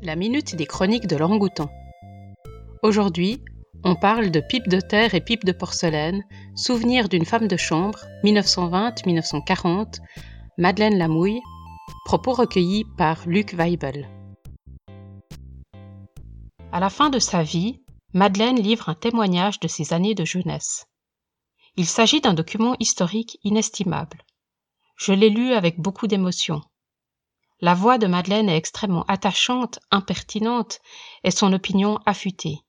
La minute des chroniques de l'orangoutan. Aujourd'hui, on parle de pipe de terre et pipe de porcelaine, souvenir d'une femme de chambre, 1920-1940, Madeleine Lamouille, propos recueillis par Luc Weibel. À la fin de sa vie, Madeleine livre un témoignage de ses années de jeunesse. Il s'agit d'un document historique inestimable. Je l'ai lu avec beaucoup d'émotion. La voix de Madeleine est extrêmement attachante, impertinente, et son opinion affûtée.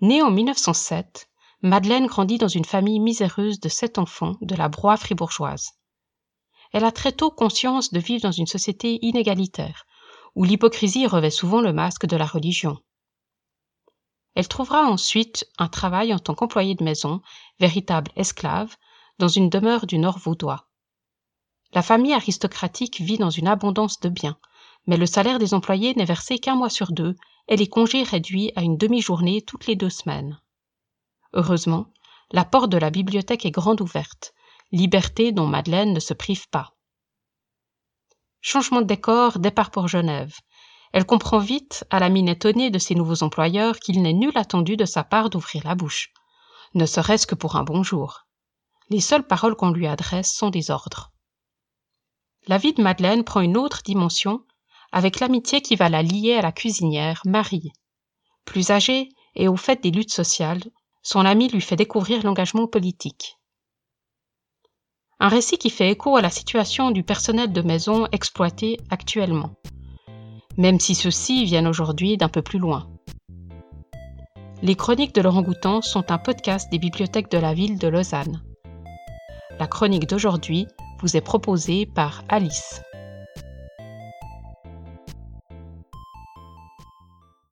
Née en 1907, Madeleine grandit dans une famille miséreuse de sept enfants de la broie fribourgeoise. Elle a très tôt conscience de vivre dans une société inégalitaire, où l'hypocrisie revêt souvent le masque de la religion. Elle trouvera ensuite un travail en tant qu'employée de maison, véritable esclave, dans une demeure du Nord vaudois. La famille aristocratique vit dans une abondance de biens, mais le salaire des employés n'est versé qu'un mois sur deux et les congés réduits à une demi-journée toutes les deux semaines. Heureusement, la porte de la bibliothèque est grande ouverte, liberté dont Madeleine ne se prive pas. Changement de décor, départ pour Genève. Elle comprend vite, à la mine étonnée de ses nouveaux employeurs, qu'il n'est nul attendu de sa part d'ouvrir la bouche, ne serait-ce que pour un bonjour. Les seules paroles qu'on lui adresse sont des ordres. La vie de Madeleine prend une autre dimension avec l'amitié qui va la lier à la cuisinière Marie. Plus âgée et au fait des luttes sociales, son amie lui fait découvrir l'engagement politique. Un récit qui fait écho à la situation du personnel de maison exploité actuellement, même si ceux-ci viennent aujourd'hui d'un peu plus loin. Les chroniques de l'orangoutan sont un podcast des bibliothèques de la ville de Lausanne. La chronique d'aujourd'hui vous est proposé par Alice.